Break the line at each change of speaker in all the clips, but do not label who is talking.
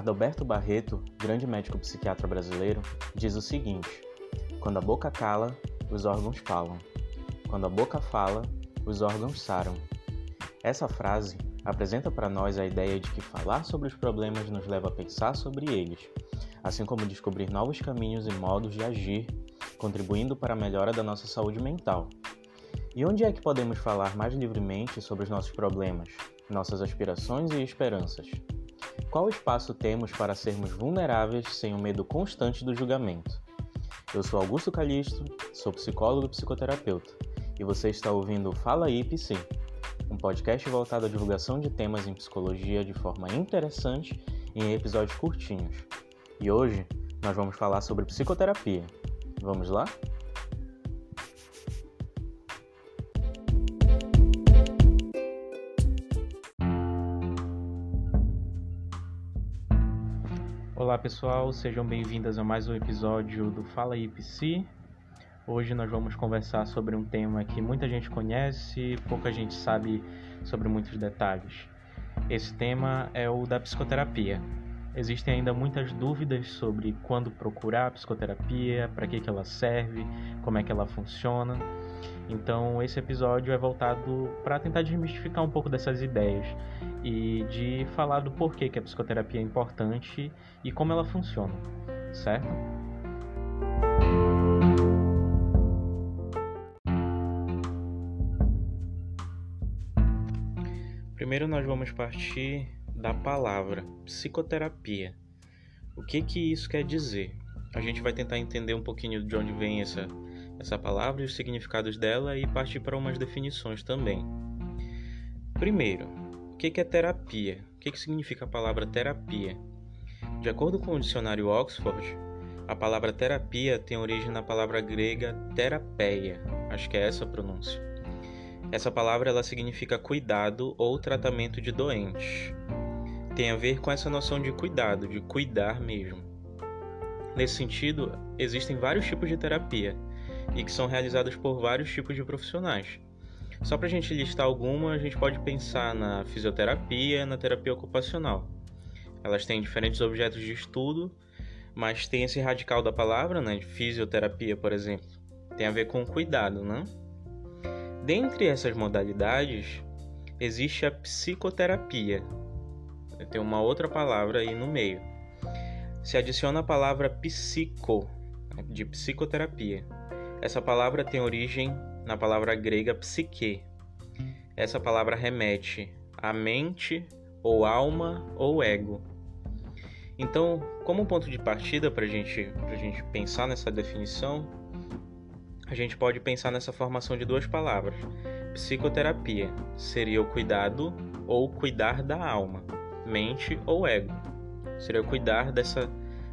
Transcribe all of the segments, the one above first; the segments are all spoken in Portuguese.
Adalberto Barreto, grande médico psiquiatra brasileiro, diz o seguinte: Quando a boca cala, os órgãos falam. Quando a boca fala, os órgãos saram. Essa frase apresenta para nós a ideia de que falar sobre os problemas nos leva a pensar sobre eles, assim como descobrir novos caminhos e modos de agir, contribuindo para a melhora da nossa saúde mental. E onde é que podemos falar mais livremente sobre os nossos problemas, nossas aspirações e esperanças? Qual espaço temos para sermos vulneráveis sem o medo constante do julgamento? Eu sou Augusto Calixto, sou psicólogo e psicoterapeuta, e você está ouvindo Fala aí, Psi, um podcast voltado à divulgação de temas em psicologia de forma interessante e em episódios curtinhos. E hoje nós vamos falar sobre psicoterapia. Vamos lá? Olá pessoal, sejam bem-vindas a mais um episódio do Fala Psi. Hoje nós vamos conversar sobre um tema que muita gente conhece, pouca gente sabe sobre muitos detalhes. Esse tema é o da psicoterapia. Existem ainda muitas dúvidas sobre quando procurar a psicoterapia, para que, que ela serve, como é que ela funciona. Então, esse episódio é voltado para tentar desmistificar um pouco dessas ideias e de falar do porquê que a psicoterapia é importante e como ela funciona, certo? Primeiro nós vamos partir da palavra psicoterapia. O que que isso quer dizer? A gente vai tentar entender um pouquinho de onde vem essa essa palavra e os significados dela e partir para umas definições também. Primeiro, o que é terapia? O que significa a palavra terapia? De acordo com o dicionário Oxford, a palavra terapia tem origem na palavra grega terapeia, acho que é essa a pronúncia. Essa palavra ela significa cuidado ou tratamento de doentes. Tem a ver com essa noção de cuidado, de cuidar mesmo. Nesse sentido, existem vários tipos de terapia, e que são realizadas por vários tipos de profissionais. Só para a gente listar algumas, a gente pode pensar na fisioterapia, na terapia ocupacional. Elas têm diferentes objetos de estudo, mas tem esse radical da palavra, né, de fisioterapia, por exemplo, tem a ver com cuidado, né? Dentre essas modalidades, existe a psicoterapia. Tem uma outra palavra aí no meio. Se adiciona a palavra psico, de psicoterapia. Essa palavra tem origem na palavra grega psique. Essa palavra remete à mente, ou alma, ou ego. Então, como ponto de partida para gente, a gente pensar nessa definição, a gente pode pensar nessa formação de duas palavras. Psicoterapia seria o cuidado ou cuidar da alma, mente ou ego. Seria o cuidar dessa,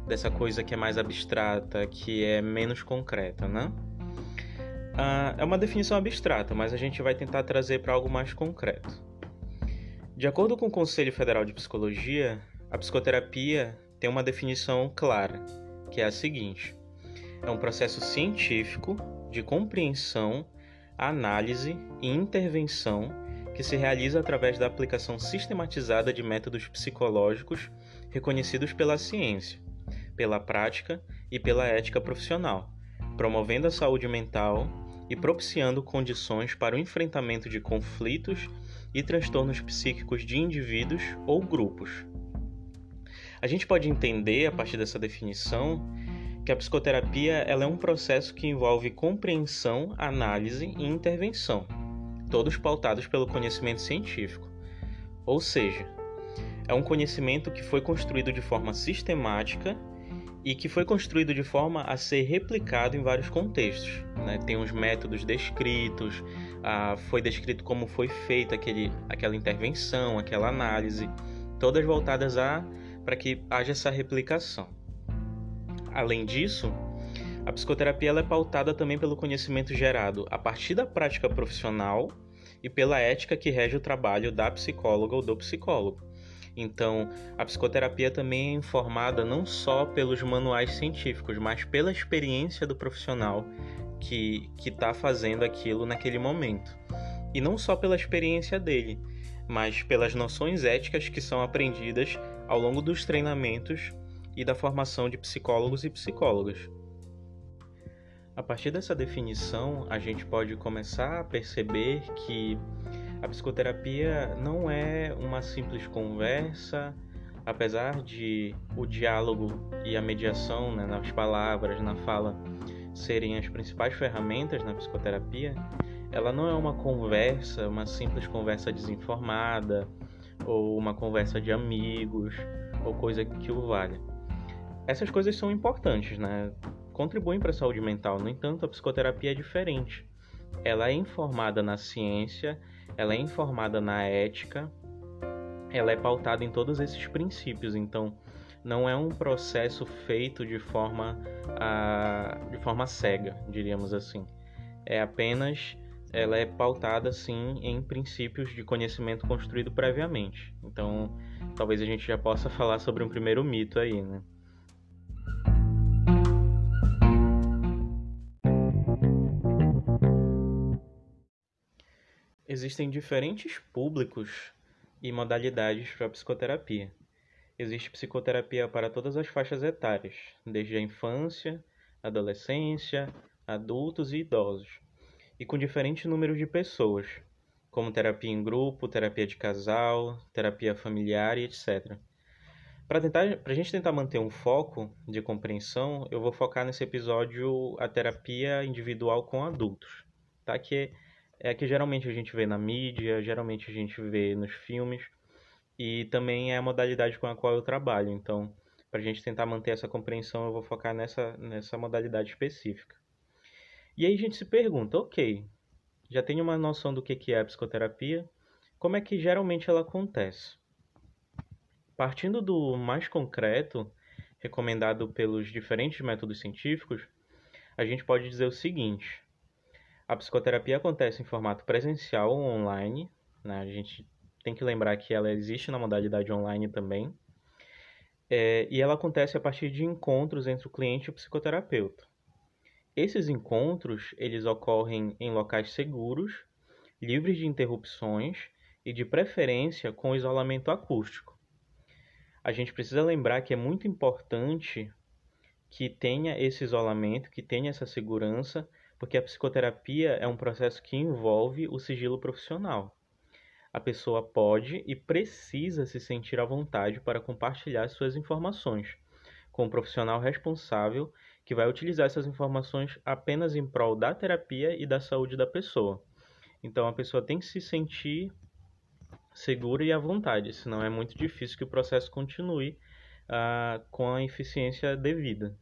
dessa coisa que é mais abstrata, que é menos concreta, né? Ah, é uma definição abstrata, mas a gente vai tentar trazer para algo mais concreto. De acordo com o Conselho Federal de Psicologia, a psicoterapia tem uma definição clara, que é a seguinte: é um processo científico de compreensão, análise e intervenção que se realiza através da aplicação sistematizada de métodos psicológicos reconhecidos pela ciência, pela prática e pela ética profissional, promovendo a saúde mental e propiciando condições para o enfrentamento de conflitos e transtornos psíquicos de indivíduos ou grupos. A gente pode entender, a partir dessa definição, que a psicoterapia ela é um processo que envolve compreensão, análise e intervenção, todos pautados pelo conhecimento científico. Ou seja, é um conhecimento que foi construído de forma sistemática e que foi construído de forma a ser replicado em vários contextos. Né? Tem uns métodos descritos, ah, foi descrito como foi feita aquele, aquela intervenção, aquela análise, todas voltadas a para que haja essa replicação. Além disso, a psicoterapia é pautada também pelo conhecimento gerado a partir da prática profissional e pela ética que rege o trabalho da psicóloga ou do psicólogo. Então, a psicoterapia também é informada não só pelos manuais científicos, mas pela experiência do profissional que está fazendo aquilo naquele momento. E não só pela experiência dele, mas pelas noções éticas que são aprendidas ao longo dos treinamentos e da formação de psicólogos e psicólogas. A partir dessa definição, a gente pode começar a perceber que a psicoterapia não é uma simples conversa, apesar de o diálogo e a mediação né, nas palavras, na fala, serem as principais ferramentas na psicoterapia, ela não é uma conversa, uma simples conversa desinformada, ou uma conversa de amigos, ou coisa que o valha. Essas coisas são importantes, né? Contribuem para a saúde mental. No entanto, a psicoterapia é diferente. Ela é informada na ciência ela é informada na ética, ela é pautada em todos esses princípios. Então, não é um processo feito de forma, uh, de forma cega, diríamos assim. É apenas ela é pautada sim em princípios de conhecimento construído previamente. Então, talvez a gente já possa falar sobre um primeiro mito aí, né? Existem diferentes públicos e modalidades para psicoterapia. Existe psicoterapia para todas as faixas etárias, desde a infância, adolescência, adultos e idosos, e com diferentes números de pessoas, como terapia em grupo, terapia de casal, terapia familiar e etc. Para a gente tentar manter um foco de compreensão, eu vou focar nesse episódio a terapia individual com adultos, tá? Que é é que geralmente a gente vê na mídia, geralmente a gente vê nos filmes, e também é a modalidade com a qual eu trabalho. Então, para a gente tentar manter essa compreensão, eu vou focar nessa, nessa modalidade específica. E aí a gente se pergunta, ok, já tenho uma noção do que é a psicoterapia, como é que geralmente ela acontece? Partindo do mais concreto, recomendado pelos diferentes métodos científicos, a gente pode dizer o seguinte: a psicoterapia acontece em formato presencial ou online. Né? A gente tem que lembrar que ela existe na modalidade online também. É, e ela acontece a partir de encontros entre o cliente e o psicoterapeuta. Esses encontros eles ocorrem em locais seguros, livres de interrupções e de preferência com isolamento acústico. A gente precisa lembrar que é muito importante que tenha esse isolamento, que tenha essa segurança porque a psicoterapia é um processo que envolve o sigilo profissional. A pessoa pode e precisa se sentir à vontade para compartilhar suas informações com um profissional responsável que vai utilizar essas informações apenas em prol da terapia e da saúde da pessoa. Então a pessoa tem que se sentir segura e à vontade, senão é muito difícil que o processo continue uh, com a eficiência devida.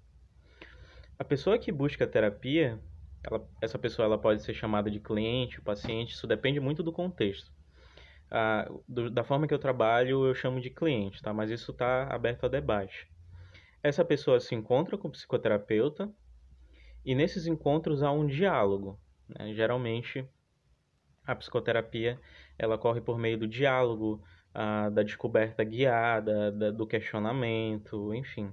A pessoa que busca terapia ela, essa pessoa ela pode ser chamada de cliente, paciente, isso depende muito do contexto. Ah, do, da forma que eu trabalho, eu chamo de cliente, tá? mas isso está aberto a debate. Essa pessoa se encontra com o psicoterapeuta e nesses encontros há um diálogo. Né? Geralmente, a psicoterapia ela corre por meio do diálogo, ah, da descoberta guiada, da, do questionamento, enfim.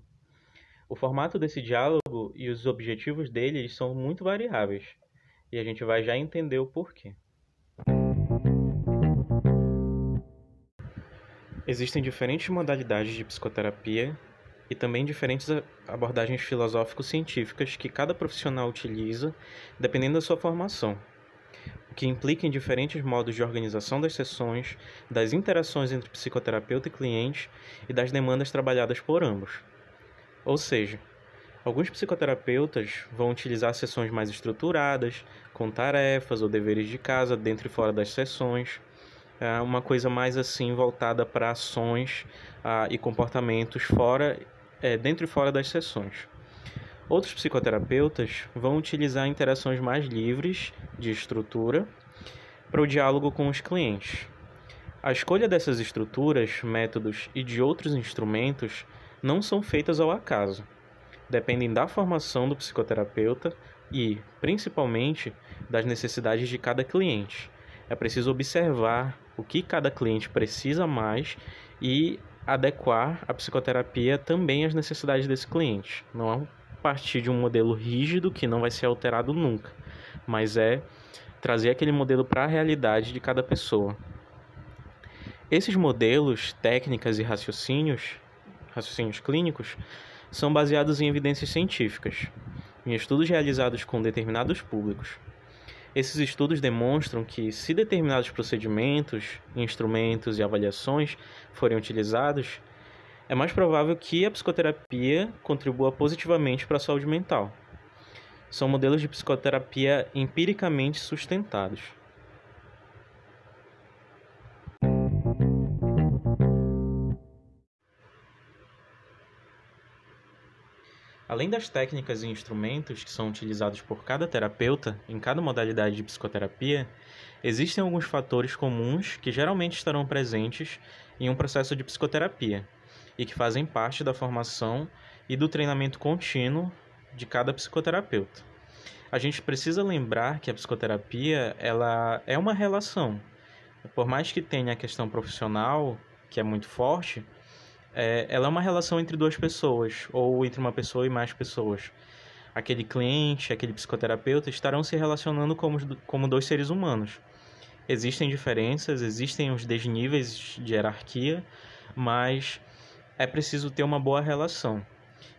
O formato desse diálogo e os objetivos dele são muito variáveis, e a gente vai já entender o porquê. Existem diferentes modalidades de psicoterapia e também diferentes abordagens filosófico-científicas que cada profissional utiliza dependendo da sua formação, o que implica em diferentes modos de organização das sessões, das interações entre psicoterapeuta e cliente e das demandas trabalhadas por ambos. Ou seja, alguns psicoterapeutas vão utilizar sessões mais estruturadas, com tarefas ou deveres de casa dentro e fora das sessões, é uma coisa mais assim voltada para ações ah, e comportamentos fora, é, dentro e fora das sessões. Outros psicoterapeutas vão utilizar interações mais livres de estrutura para o diálogo com os clientes. A escolha dessas estruturas, métodos e de outros instrumentos não são feitas ao acaso. Dependem da formação do psicoterapeuta e, principalmente, das necessidades de cada cliente. É preciso observar o que cada cliente precisa mais e adequar a psicoterapia também às necessidades desse cliente. Não é partir de um modelo rígido que não vai ser alterado nunca, mas é trazer aquele modelo para a realidade de cada pessoa. Esses modelos, técnicas e raciocínios raciocínios clínicos, são baseados em evidências científicas, em estudos realizados com determinados públicos. Esses estudos demonstram que, se determinados procedimentos, instrumentos e avaliações forem utilizados, é mais provável que a psicoterapia contribua positivamente para a saúde mental. São modelos de psicoterapia empiricamente sustentados. Além das técnicas e instrumentos que são utilizados por cada terapeuta em cada modalidade de psicoterapia, existem alguns fatores comuns que geralmente estarão presentes em um processo de psicoterapia e que fazem parte da formação e do treinamento contínuo de cada psicoterapeuta. A gente precisa lembrar que a psicoterapia ela é uma relação. Por mais que tenha a questão profissional, que é muito forte, é, ela é uma relação entre duas pessoas, ou entre uma pessoa e mais pessoas. Aquele cliente, aquele psicoterapeuta estarão se relacionando como, como dois seres humanos. Existem diferenças, existem os desníveis de hierarquia, mas é preciso ter uma boa relação.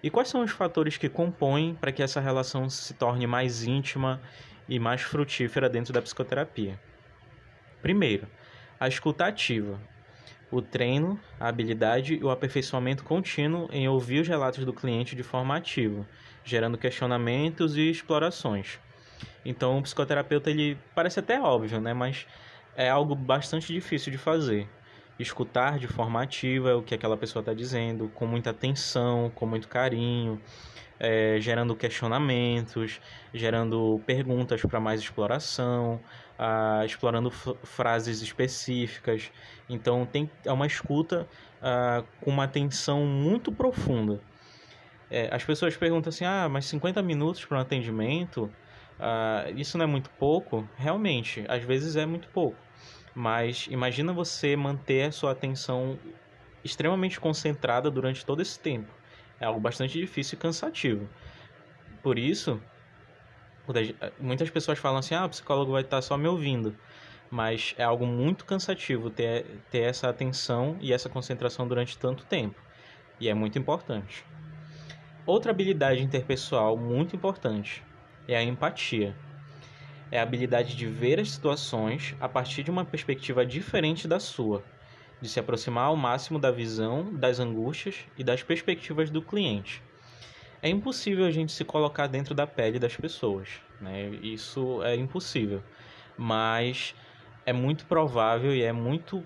E quais são os fatores que compõem para que essa relação se torne mais íntima e mais frutífera dentro da psicoterapia? Primeiro, a escuta ativa o treino, a habilidade e o aperfeiçoamento contínuo em ouvir os relatos do cliente de forma ativa, gerando questionamentos e explorações. Então, o psicoterapeuta ele parece até óbvio, né, mas é algo bastante difícil de fazer. Escutar de forma ativa o que aquela pessoa está dizendo, com muita atenção, com muito carinho, é, gerando questionamentos, gerando perguntas para mais exploração, explorando frases específicas. Então tem é uma escuta com uma atenção muito profunda. É, as pessoas perguntam assim: ah, mas 50 minutos para um atendimento, isso não é muito pouco? Realmente, às vezes é muito pouco. Mas imagina você manter a sua atenção extremamente concentrada durante todo esse tempo. É algo bastante difícil e cansativo. Por isso, muitas pessoas falam assim: ah, o psicólogo vai estar só me ouvindo. Mas é algo muito cansativo ter, ter essa atenção e essa concentração durante tanto tempo. E é muito importante. Outra habilidade interpessoal muito importante é a empatia. É a habilidade de ver as situações a partir de uma perspectiva diferente da sua, de se aproximar ao máximo da visão, das angústias e das perspectivas do cliente é impossível a gente se colocar dentro da pele das pessoas, né? Isso é impossível. Mas é muito provável e é muito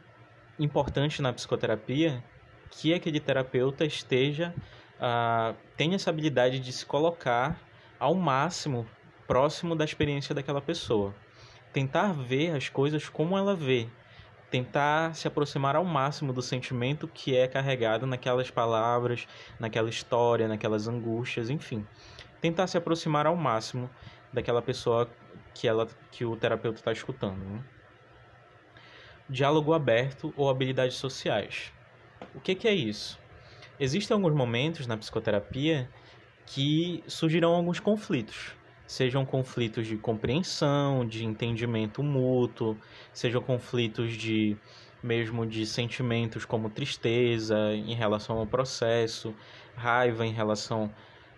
importante na psicoterapia que aquele terapeuta esteja uh, tenha essa habilidade de se colocar ao máximo próximo da experiência daquela pessoa, tentar ver as coisas como ela vê, tentar se aproximar ao máximo do sentimento que é carregado naquelas palavras, naquela história, naquelas angústias, enfim. Tentar se aproximar ao máximo daquela pessoa que ela que o terapeuta está escutando. Né? Diálogo aberto ou habilidades sociais. O que, que é isso? Existem alguns momentos na psicoterapia que surgirão alguns conflitos sejam conflitos de compreensão, de entendimento mútuo, sejam conflitos de mesmo de sentimentos como tristeza em relação ao processo, raiva em relação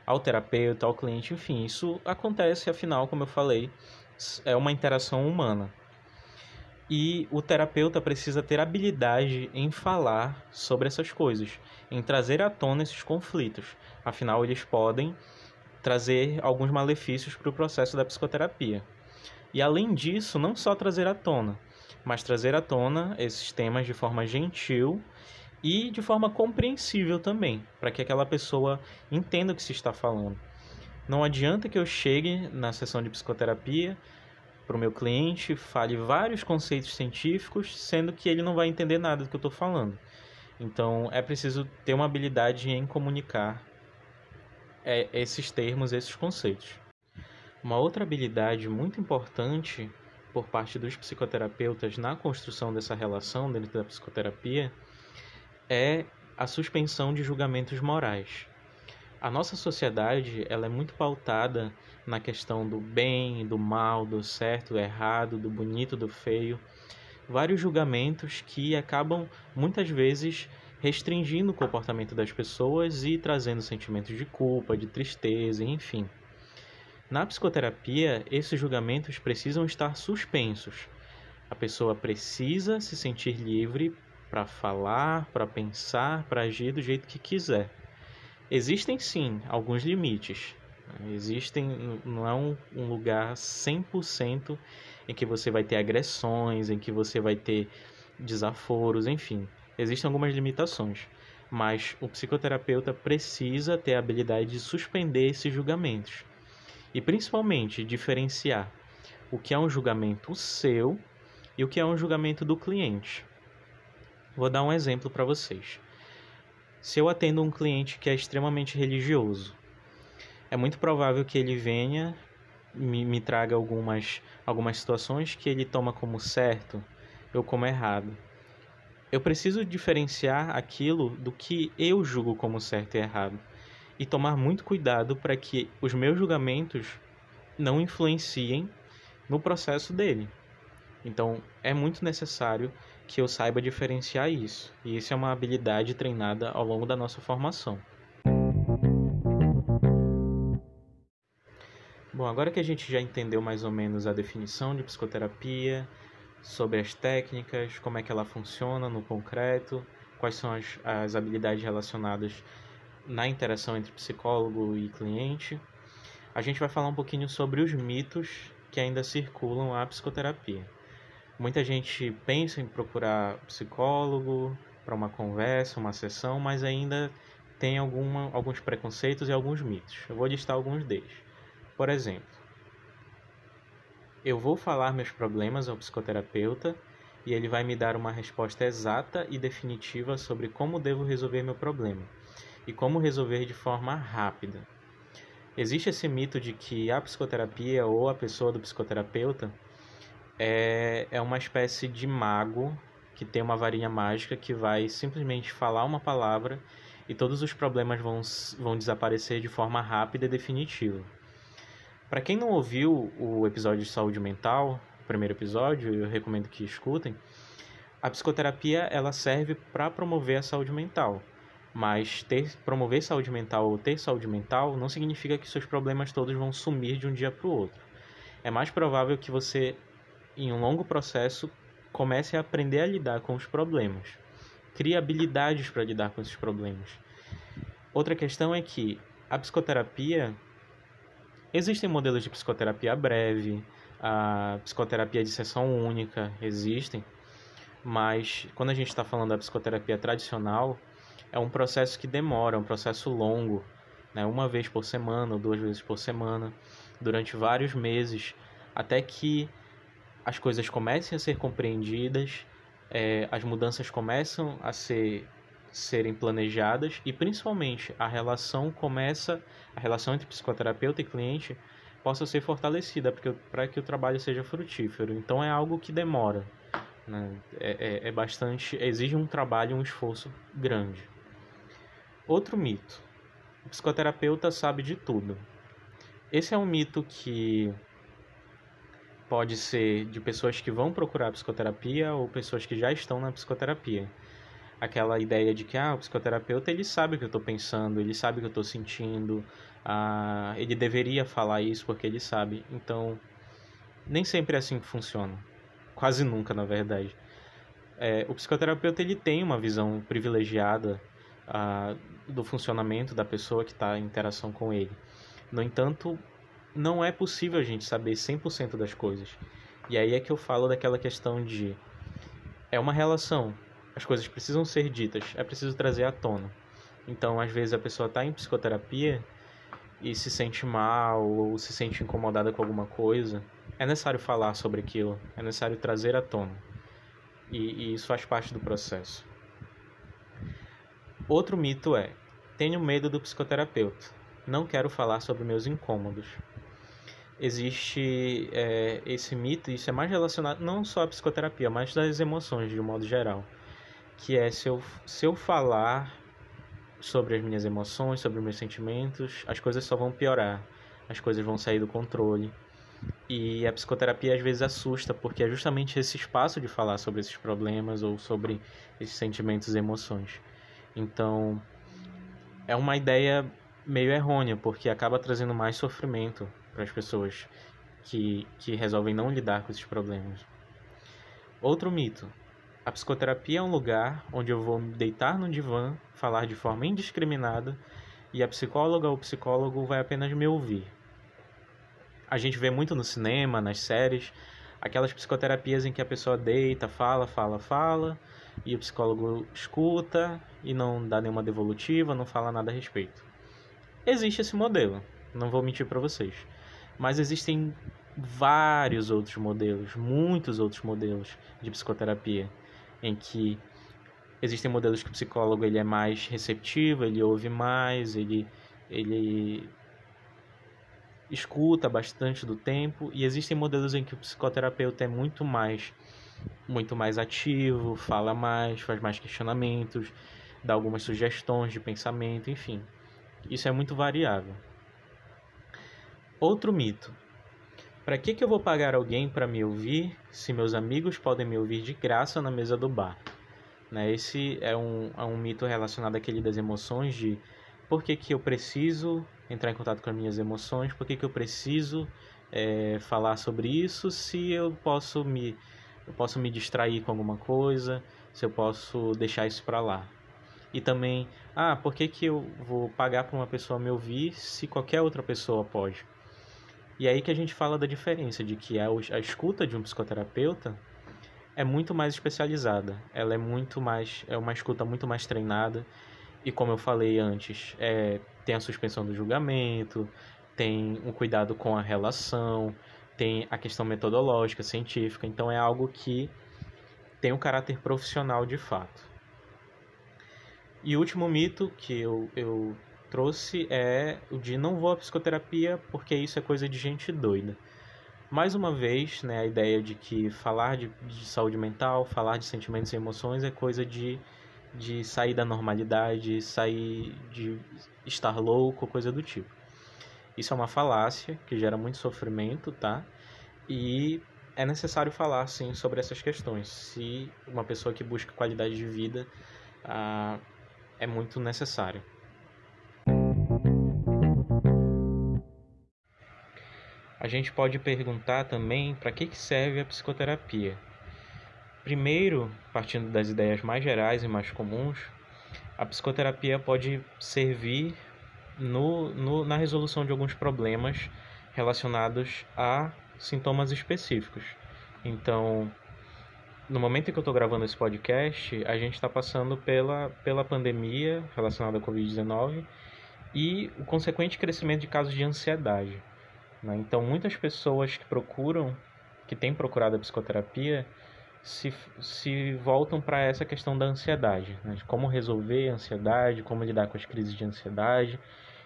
ao terapeuta, ao cliente, enfim, isso acontece, afinal, como eu falei, é uma interação humana. E o terapeuta precisa ter habilidade em falar sobre essas coisas, em trazer à tona esses conflitos. Afinal, eles podem trazer alguns malefícios para o processo da psicoterapia. E além disso, não só trazer à tona, mas trazer à tona esses temas de forma gentil e de forma compreensível também, para que aquela pessoa entenda o que se está falando. Não adianta que eu chegue na sessão de psicoterapia para o meu cliente, fale vários conceitos científicos, sendo que ele não vai entender nada do que eu estou falando. Então é preciso ter uma habilidade em comunicar é, esses termos, esses conceitos. Uma outra habilidade muito importante por parte dos psicoterapeutas na construção dessa relação dentro da psicoterapia é a suspensão de julgamentos morais. A nossa sociedade ela é muito pautada na questão do bem, do mal, do certo, do errado, do bonito, do feio. Vários julgamentos que acabam muitas vezes restringindo o comportamento das pessoas e trazendo sentimentos de culpa, de tristeza, enfim. Na psicoterapia, esses julgamentos precisam estar suspensos. A pessoa precisa se sentir livre para falar, para pensar, para agir do jeito que quiser. Existem sim alguns limites. Existem, não é um, um lugar 100% em que você vai ter agressões, em que você vai ter desaforos, enfim. Existem algumas limitações, mas o psicoterapeuta precisa ter a habilidade de suspender esses julgamentos e principalmente diferenciar o que é um julgamento seu e o que é um julgamento do cliente. Vou dar um exemplo para vocês. Se eu atendo um cliente que é extremamente religioso, é muito provável que ele venha me, me traga algumas, algumas situações que ele toma como certo, eu como errado eu preciso diferenciar aquilo do que eu julgo como certo e errado e tomar muito cuidado para que os meus julgamentos não influenciem no processo dele. Então, é muito necessário que eu saiba diferenciar isso, e isso é uma habilidade treinada ao longo da nossa formação. Bom, agora que a gente já entendeu mais ou menos a definição de psicoterapia, sobre as técnicas, como é que ela funciona no concreto, quais são as, as habilidades relacionadas na interação entre psicólogo e cliente. A gente vai falar um pouquinho sobre os mitos que ainda circulam a psicoterapia. Muita gente pensa em procurar psicólogo para uma conversa, uma sessão, mas ainda tem alguma, alguns preconceitos e alguns mitos. Eu vou listar alguns deles. Por exemplo, eu vou falar meus problemas ao psicoterapeuta e ele vai me dar uma resposta exata e definitiva sobre como devo resolver meu problema e como resolver de forma rápida. Existe esse mito de que a psicoterapia ou a pessoa do psicoterapeuta é, é uma espécie de mago que tem uma varinha mágica que vai simplesmente falar uma palavra e todos os problemas vão, vão desaparecer de forma rápida e definitiva. Para quem não ouviu o episódio de saúde mental, o primeiro episódio, eu recomendo que escutem. A psicoterapia ela serve para promover a saúde mental, mas ter promover saúde mental ou ter saúde mental não significa que seus problemas todos vão sumir de um dia para o outro. É mais provável que você, em um longo processo, comece a aprender a lidar com os problemas, crie habilidades para lidar com esses problemas. Outra questão é que a psicoterapia Existem modelos de psicoterapia breve, a psicoterapia de sessão única, existem, mas quando a gente está falando da psicoterapia tradicional, é um processo que demora, é um processo longo, né? uma vez por semana ou duas vezes por semana, durante vários meses, até que as coisas comecem a ser compreendidas, é, as mudanças começam a ser serem planejadas e principalmente a relação começa a relação entre psicoterapeuta e cliente possa ser fortalecida para que o trabalho seja frutífero. Então é algo que demora né? é, é, é bastante exige um trabalho um esforço grande. Outro mito. O psicoterapeuta sabe de tudo. Esse é um mito que pode ser de pessoas que vão procurar psicoterapia ou pessoas que já estão na psicoterapia aquela ideia de que ah, o psicoterapeuta ele sabe o que eu estou pensando, ele sabe o que eu estou sentindo, ah, ele deveria falar isso porque ele sabe. Então, nem sempre é assim que funciona. Quase nunca, na verdade. É, o psicoterapeuta ele tem uma visão privilegiada ah, do funcionamento da pessoa que está em interação com ele. No entanto, não é possível a gente saber 100% das coisas. E aí é que eu falo daquela questão de é uma relação as coisas precisam ser ditas, é preciso trazer à tona. Então, às vezes a pessoa está em psicoterapia e se sente mal ou se sente incomodada com alguma coisa, é necessário falar sobre aquilo, é necessário trazer à tona. E, e isso faz parte do processo. Outro mito é: tenho medo do psicoterapeuta, não quero falar sobre meus incômodos. Existe é, esse mito, isso é mais relacionado não só à psicoterapia, mas das emoções de um modo geral que é se eu, se eu falar sobre as minhas emoções, sobre os meus sentimentos, as coisas só vão piorar, as coisas vão sair do controle. E a psicoterapia às vezes assusta, porque é justamente esse espaço de falar sobre esses problemas ou sobre esses sentimentos e emoções. Então, é uma ideia meio errônea, porque acaba trazendo mais sofrimento para as pessoas que, que resolvem não lidar com esses problemas. Outro mito: a psicoterapia é um lugar onde eu vou me deitar no divã, falar de forma indiscriminada e a psicóloga ou psicólogo vai apenas me ouvir. A gente vê muito no cinema, nas séries, aquelas psicoterapias em que a pessoa deita, fala, fala, fala, e o psicólogo escuta e não dá nenhuma devolutiva, não fala nada a respeito. Existe esse modelo, não vou mentir para vocês. Mas existem vários outros modelos, muitos outros modelos de psicoterapia em que existem modelos que o psicólogo ele é mais receptivo, ele ouve mais, ele ele escuta bastante do tempo e existem modelos em que o psicoterapeuta é muito mais muito mais ativo, fala mais, faz mais questionamentos, dá algumas sugestões de pensamento, enfim. Isso é muito variável. Outro mito. Para que, que eu vou pagar alguém para me ouvir se meus amigos podem me ouvir de graça na mesa do bar? Né? Esse é um, é um mito relacionado àquele das emoções de por que, que eu preciso entrar em contato com as minhas emoções, por que, que eu preciso é, falar sobre isso se eu posso me eu posso me distrair com alguma coisa, se eu posso deixar isso para lá. E também, ah, por que, que eu vou pagar para uma pessoa me ouvir se qualquer outra pessoa pode? E aí que a gente fala da diferença de que a, a escuta de um psicoterapeuta é muito mais especializada, ela é muito mais é uma escuta muito mais treinada. E como eu falei antes, é, tem a suspensão do julgamento, tem um cuidado com a relação, tem a questão metodológica, científica, então é algo que tem um caráter profissional de fato. E o último mito que eu, eu trouxe é o de não vou à psicoterapia porque isso é coisa de gente doida. Mais uma vez, né, a ideia de que falar de, de saúde mental, falar de sentimentos e emoções é coisa de, de sair da normalidade, sair de estar louco, coisa do tipo. Isso é uma falácia que gera muito sofrimento, tá? E é necessário falar, sim, sobre essas questões. Se uma pessoa que busca qualidade de vida ah, é muito necessário. A gente pode perguntar também para que serve a psicoterapia. Primeiro, partindo das ideias mais gerais e mais comuns, a psicoterapia pode servir no, no, na resolução de alguns problemas relacionados a sintomas específicos. Então, no momento em que eu estou gravando esse podcast, a gente está passando pela, pela pandemia relacionada à Covid-19 e o consequente crescimento de casos de ansiedade. Né? Então, muitas pessoas que procuram, que têm procurado a psicoterapia, se, se voltam para essa questão da ansiedade, né? de como resolver a ansiedade, como lidar com as crises de ansiedade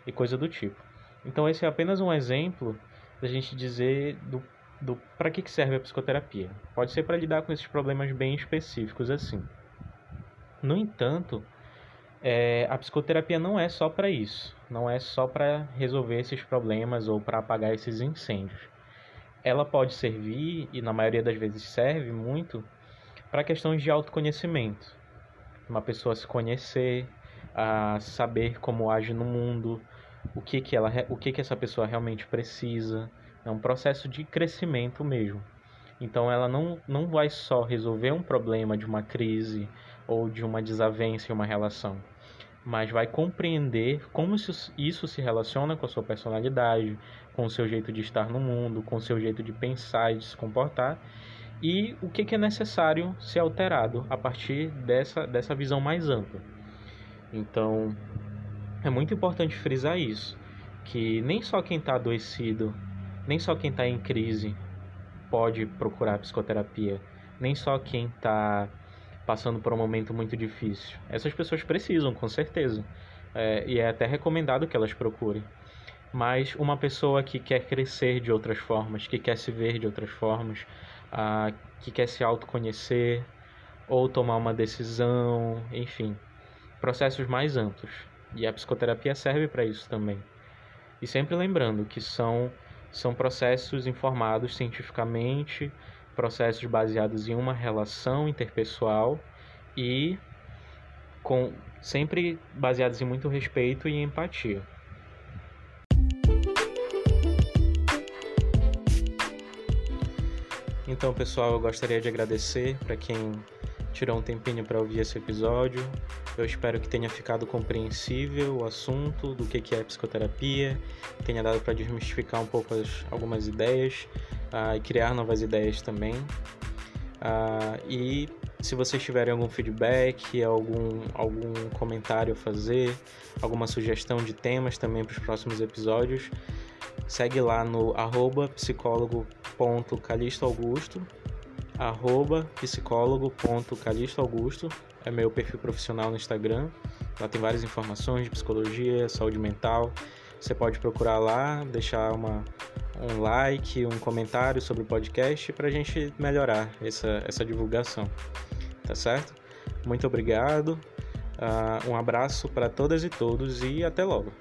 e coisa do tipo. Então esse é apenas um exemplo da gente dizer do, do para que, que serve a psicoterapia. Pode ser para lidar com esses problemas bem específicos assim. No entanto, é, a psicoterapia não é só para isso, não é só para resolver esses problemas ou para apagar esses incêndios. Ela pode servir, e na maioria das vezes serve muito, para questões de autoconhecimento. Uma pessoa se conhecer, a saber como age no mundo, o que que ela o que que essa pessoa realmente precisa é um processo de crescimento mesmo então ela não não vai só resolver um problema de uma crise ou de uma desavença em uma relação mas vai compreender como isso se relaciona com a sua personalidade, com o seu jeito de estar no mundo, com o seu jeito de pensar e de se comportar, e o que é necessário ser alterado a partir dessa, dessa visão mais ampla. Então, é muito importante frisar isso, que nem só quem está adoecido, nem só quem está em crise pode procurar psicoterapia, nem só quem está passando por um momento muito difícil. Essas pessoas precisam, com certeza, é, e é até recomendado que elas procurem. Mas uma pessoa que quer crescer de outras formas, que quer se ver de outras formas, que quer se autoconhecer ou tomar uma decisão, enfim, processos mais amplos. E a psicoterapia serve para isso também. E sempre lembrando que são, são processos informados cientificamente, processos baseados em uma relação interpessoal e com sempre baseadas em muito respeito e empatia. Então, pessoal, eu gostaria de agradecer para quem tirou um tempinho para ouvir esse episódio. Eu espero que tenha ficado compreensível o assunto do que é psicoterapia, tenha dado para desmistificar um pouco as, algumas ideias uh, e criar novas ideias também. Uh, e se vocês tiverem algum feedback, algum, algum comentário a fazer, alguma sugestão de temas também para os próximos episódios, segue lá no arroba psicólogo.calistoaugusto arroba psicólogo.calistoaugusto é meu perfil profissional no Instagram. Lá tem várias informações de psicologia, saúde mental. Você pode procurar lá, deixar uma, um like, um comentário sobre o podcast para a gente melhorar essa, essa divulgação. Tá certo? Muito obrigado. Uh, um abraço para todas e todos e até logo.